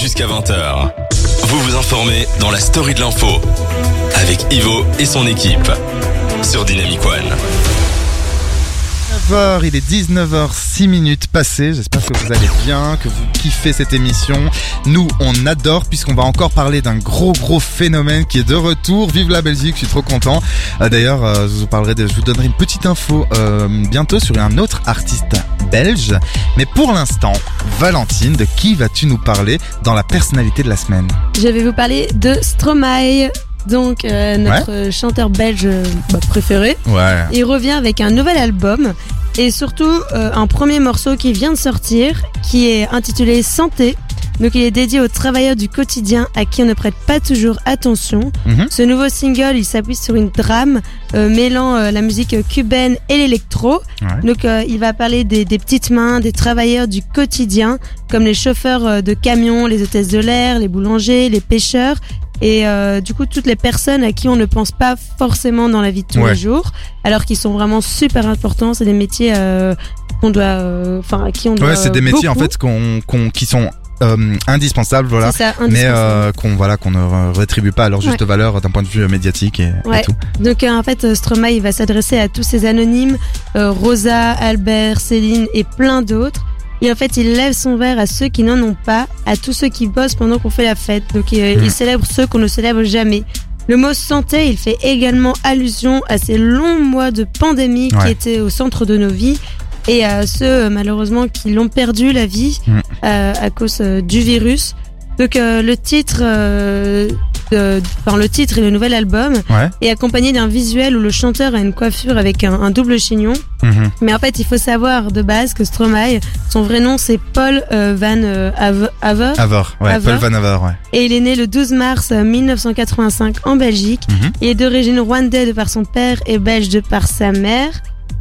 jusqu'à 20h. Vous vous informez dans la story de l'info avec Ivo et son équipe sur Dynamic One. 19h, il est 19h06 minutes passées. J'espère que vous allez bien, que vous kiffez cette émission. Nous, on adore puisqu'on va encore parler d'un gros gros phénomène qui est de retour. Vive la Belgique, je suis trop content. Euh, D'ailleurs, euh, je vous parlerai, vous donnerai une petite info euh, bientôt sur un autre artiste belge. Mais pour l'instant, Valentine, de qui vas-tu nous parler dans la personnalité de la semaine? Je vais vous parler de Stromae, donc euh, notre chanteur belge euh, bah, préféré. Ouais. Il revient avec un nouvel album et surtout euh, un premier morceau qui vient de sortir qui est intitulé Santé. Donc il est dédié aux travailleurs du quotidien à qui on ne prête pas toujours attention. Mhm. Ce nouveau single, il s'appuie sur une drame euh, mêlant euh, la musique cubaine et l'électro. Ouais. Donc euh, il va parler des, des petites mains, des travailleurs du quotidien, comme les chauffeurs de camions, les hôtesses de l'air, les boulangers, les pêcheurs. Et du coup, toutes les personnes à qui on ne pense pas forcément dans la vie de tous Ouais. les jours, alors qu'ils sont vraiment super importants. C'est des métiers qu'on doit, enfin, à qui on doit. Ouais, c'est des métiers en fait qu'on, qu'on- qui sont euh, indispensables, voilà. Ça, Mais indispensable. euh, qu'on voilà qu'on ne rétribue pas à leur juste valeur d'un point de vue médiatique et, et Ouais. tout. Donc euh, en fait, euh, Stromae il va s'adresser à tous ces anonymes, euh, Rosa, Albert, Céline et plein d'autres. Et en fait, il lève son verre à ceux qui n'en ont pas, à tous ceux qui bossent pendant qu'on fait la fête. Donc euh, il célèbre ceux qu'on ne célèbre jamais. Le mot santé, il fait également allusion à ces longs mois de pandémie Ouais. qui étaient au centre de nos vies et à ceux euh, malheureusement qui l'ont perdu la vie Mm. euh, à cause euh, du virus. Donc euh, le titre, euh, de- enfin, le titre et le nouvel album Ouais. est accompagné d'un visuel où le chanteur a une coiffure avec un, un double chignon. Mhm. Mais en fait, il faut savoir de base que Stromae, son vrai nom c'est Paul euh, Van euh, Ave- Haver, Avor, ouais. Paul Van Avor, ouais. et il est né le 12 mars euh, 1985 en Belgique. Mhm. Il est d'origine rwandaise de par son père et belge de par sa mère.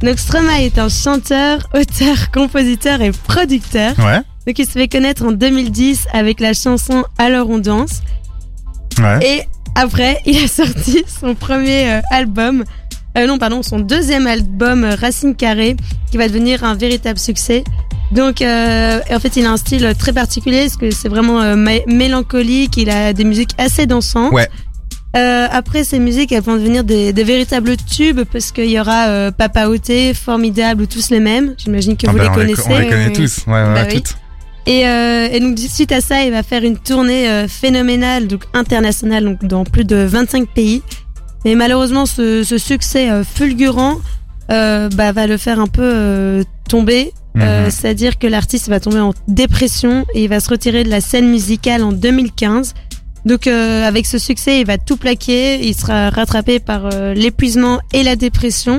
Donc Stromae est un chanteur, auteur, compositeur et producteur. Ouais, Donc il se fait connaître en 2010 avec la chanson Alors on danse. ouais. Et après, il a sorti son premier euh, album, euh, non pardon, son deuxième album euh, Racine Carrée, qui va devenir un véritable succès. Donc, euh, en fait, il a un style très particulier, parce que c'est vraiment mé- mélancolique. Il a des musiques assez dansantes. Ouais. Euh, après, ces musiques, elles vont devenir des, des véritables tubes, parce qu'il y aura euh, Papa Outé, Formidable ou tous les mêmes. J'imagine que Ah vous bah, les on connaissez. on les connaît Oui. tous, ouais, Bah ouais, oui. toutes. Et, euh, et donc suite à ça, il va faire une tournée euh, phénoménale, donc internationale, donc dans plus de 25 pays. Mais malheureusement, ce, ce succès euh, fulgurant euh, bah, va le faire un peu euh, tomber. Euh, Mhm. C'est-à-dire que l'artiste va tomber en dépression et il va se retirer de la scène musicale en 2015. Donc euh, avec ce succès, il va tout plaquer. Il sera rattrapé par euh, l'épuisement et la dépression.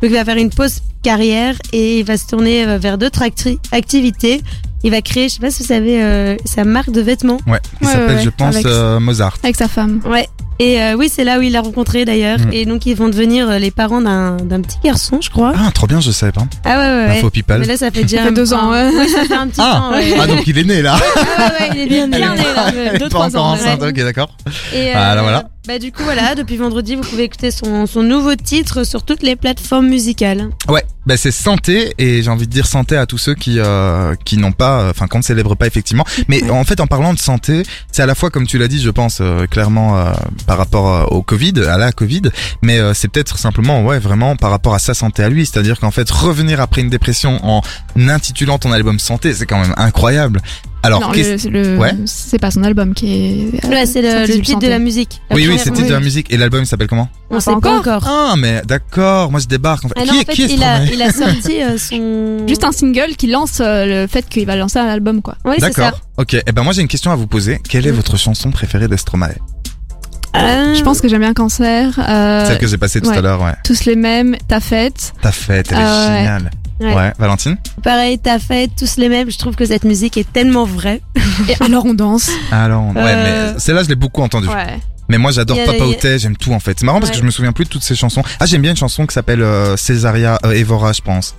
Donc il va faire une pause carrière et il va se tourner euh, vers d'autres acti- activités. Il va créer, je sais pas si vous savez, euh, sa marque de vêtements. Ouais, il Ouais, s'appelle, ouais, je pense, avec- euh, Mozart. Avec sa femme. Ouais. Et euh, oui, c'est là où il l'a rencontré d'ailleurs. Mm. Et donc ils vont devenir euh, les parents d'un d'un petit garçon, je crois. Ah, trop bien, je savais pas. Ah ouais, ouais, ouais. Info people. Mais là, ça fait déjà Ça fait deux ans, ouais. Oui, ça fait un petit Ah. temps. Ouais. Ah, donc il est né là. Ah ouais, ouais, il est bien, né, là, Elle est deux, pas trois encore ans, enceinte, ouais. ok, d'accord. Et Ah, là, voilà. Bah du coup voilà, depuis vendredi, vous pouvez écouter son, son nouveau titre sur toutes les plateformes musicales. Ouais, bah c'est santé et j'ai envie de dire santé à tous ceux qui euh, qui n'ont pas, euh, enfin qu'on ne célèbre pas effectivement. Mais Ouais. en fait, en parlant de santé, c'est à la fois comme tu l'as dit, je pense euh, clairement euh, par rapport au Covid, à la Covid, mais euh, c'est peut-être simplement ouais vraiment par rapport à sa santé à lui, c'est-à-dire qu'en fait revenir après une dépression en intitulant ton album santé, c'est quand même incroyable. Alors non, qu'est-ce- le- c'est le- Ouais. c'est pas son album qui est. Là, c'est le, titre de la musique. La oui oui c'est le titre de la musique et l'album il s'appelle comment On sait pas encore. encore. Ah mais d'accord, moi je débarque en fait. Ah qui non, en fait, qui est il a, il a sorti euh, son. Juste un single qui lance euh, le fait qu'il va lancer un album, quoi. Oui. D'accord. Ok. Eh ben moi j'ai une question à vous poser. Quelle est Mm. votre chanson préférée de Stromae Euh, Je pense que j'aime bien Cancer. Euh, Celle que j'ai passée tout ouais. à l'heure, ouais. tous les mêmes, ta fête. Ta fête, elle est ouais. géniale. Ouais. Ouais. Valentine? Pareil, t'as fait tous les mêmes. Je trouve que cette musique est tellement vraie. Et alors on danse? Alors, ouais, Euh, mais celle-là je l'ai beaucoup entendue. Ouais. Mais moi j'adore Il y a- Papa y a- j'aime tout en fait. C'est marrant parce que Ouais. je me souviens plus de toutes ces chansons. Ah j'aime bien une chanson qui s'appelle euh, Césaria euh, Evora, je pense.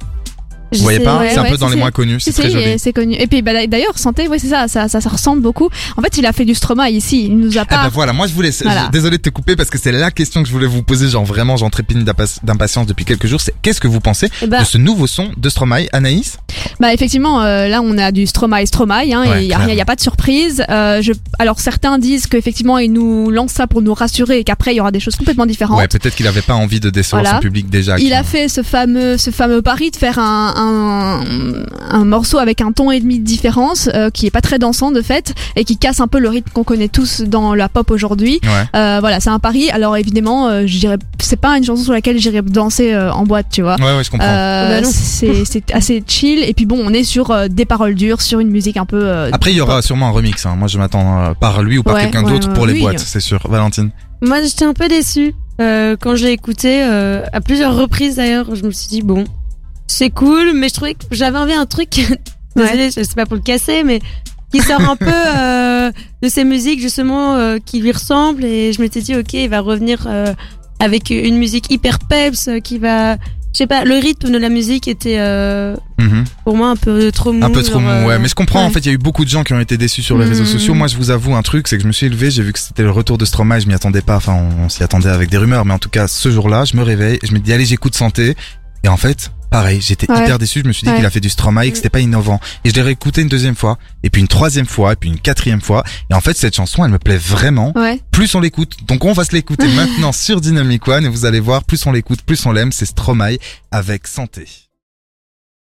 Vous voyez pas ouais, C'est un ouais, peu dans les moins connus, c'est très joli. c'est connu. Et puis bah, d'ailleurs, Santé, ouais, c'est ça, ça, ça, ça ressemble beaucoup. En fait, il a fait du Stromae ici. Il nous a Ah pas. bah voilà, moi je voulais, Voilà. je- désolé de te couper parce que c'est la question que je voulais vous poser, genre vraiment j'en trépigne d'impa- d'impatience depuis quelques jours, c'est qu'est-ce que vous pensez Eh ben, de ce nouveau son de Stromae, Anaïs? Bah effectivement, euh, là on a du Stromae Stromae, hein, Ouais, et il y a y a pas de surprise. Euh, je, alors certains disent qu'effectivement il nous lance ça pour nous rassurer et qu'après il y aura des choses complètement différentes. Ouais, peut-être qu'il avait pas envie de décevoir Voilà. son public déjà. Il a fait ce fameux, ce fameux pari de faire un, un, un morceau avec un ton et demi de différence, euh, qui est pas très dansant de fait, et qui casse un peu le rythme qu'on connaît tous dans la pop aujourd'hui. Ouais. Euh, voilà, c'est un pari. Alors évidemment, euh, je dirais, c'est pas une chanson sur laquelle j'irais danser euh, en boîte, tu vois. Ouais, ouais, je comprends. Euh, Bah c'est c'est assez chill et puis bon on est sur euh, des paroles dures sur une musique un peu euh, Après, il y aura sûrement un remix. Hein. Moi, je m'attends euh, par lui ou par Ouais, quelqu'un ouais, d'autre ouais, pour les oui. boîtes, c'est sûr. Valentine. Moi, j'étais un peu déçue. Euh, quand je l'ai écouté, euh, à plusieurs reprises d'ailleurs, je me suis dit, bon, c'est cool, mais je trouvais que j'avais envie un truc, désolée, je sais pas pour le casser, mais qui sort un peu euh, de ces musiques justement euh, qui lui ressemblent. Et je m'étais dit, ok, il va revenir euh, avec une musique hyper peps, euh, qui va... Je sais pas, le rythme de la musique était euh, Mhm. pour moi un peu trop mou. Un peu trop genre, mou, euh, ouais. Mais je comprends, en ouais. fait, il y a eu beaucoup de gens qui ont été déçus sur les Mhm. réseaux sociaux. Moi, je vous avoue un truc, c'est que je me suis élevé, j'ai vu que c'était le retour de Stromae, je m'y attendais pas, enfin, on, on s'y attendait avec des rumeurs, mais en tout cas, ce jour-là, je me réveille, je me dis, allez, j'écoute Santé. Et en fait, pareil, j'étais Ouais. hyper déçu, je me suis dit Ouais. qu'il a fait du Stromae, que c'était pas innovant. Et je l'ai réécouté une deuxième fois, et puis une troisième fois, et puis une quatrième fois. Et en fait, cette chanson, elle me plaît vraiment. ouais Plus on l'écoute, donc on va se l'écouter maintenant sur Dynamic One, et vous allez voir, plus on l'écoute, plus on l'aime, c'est Stromae avec Santé.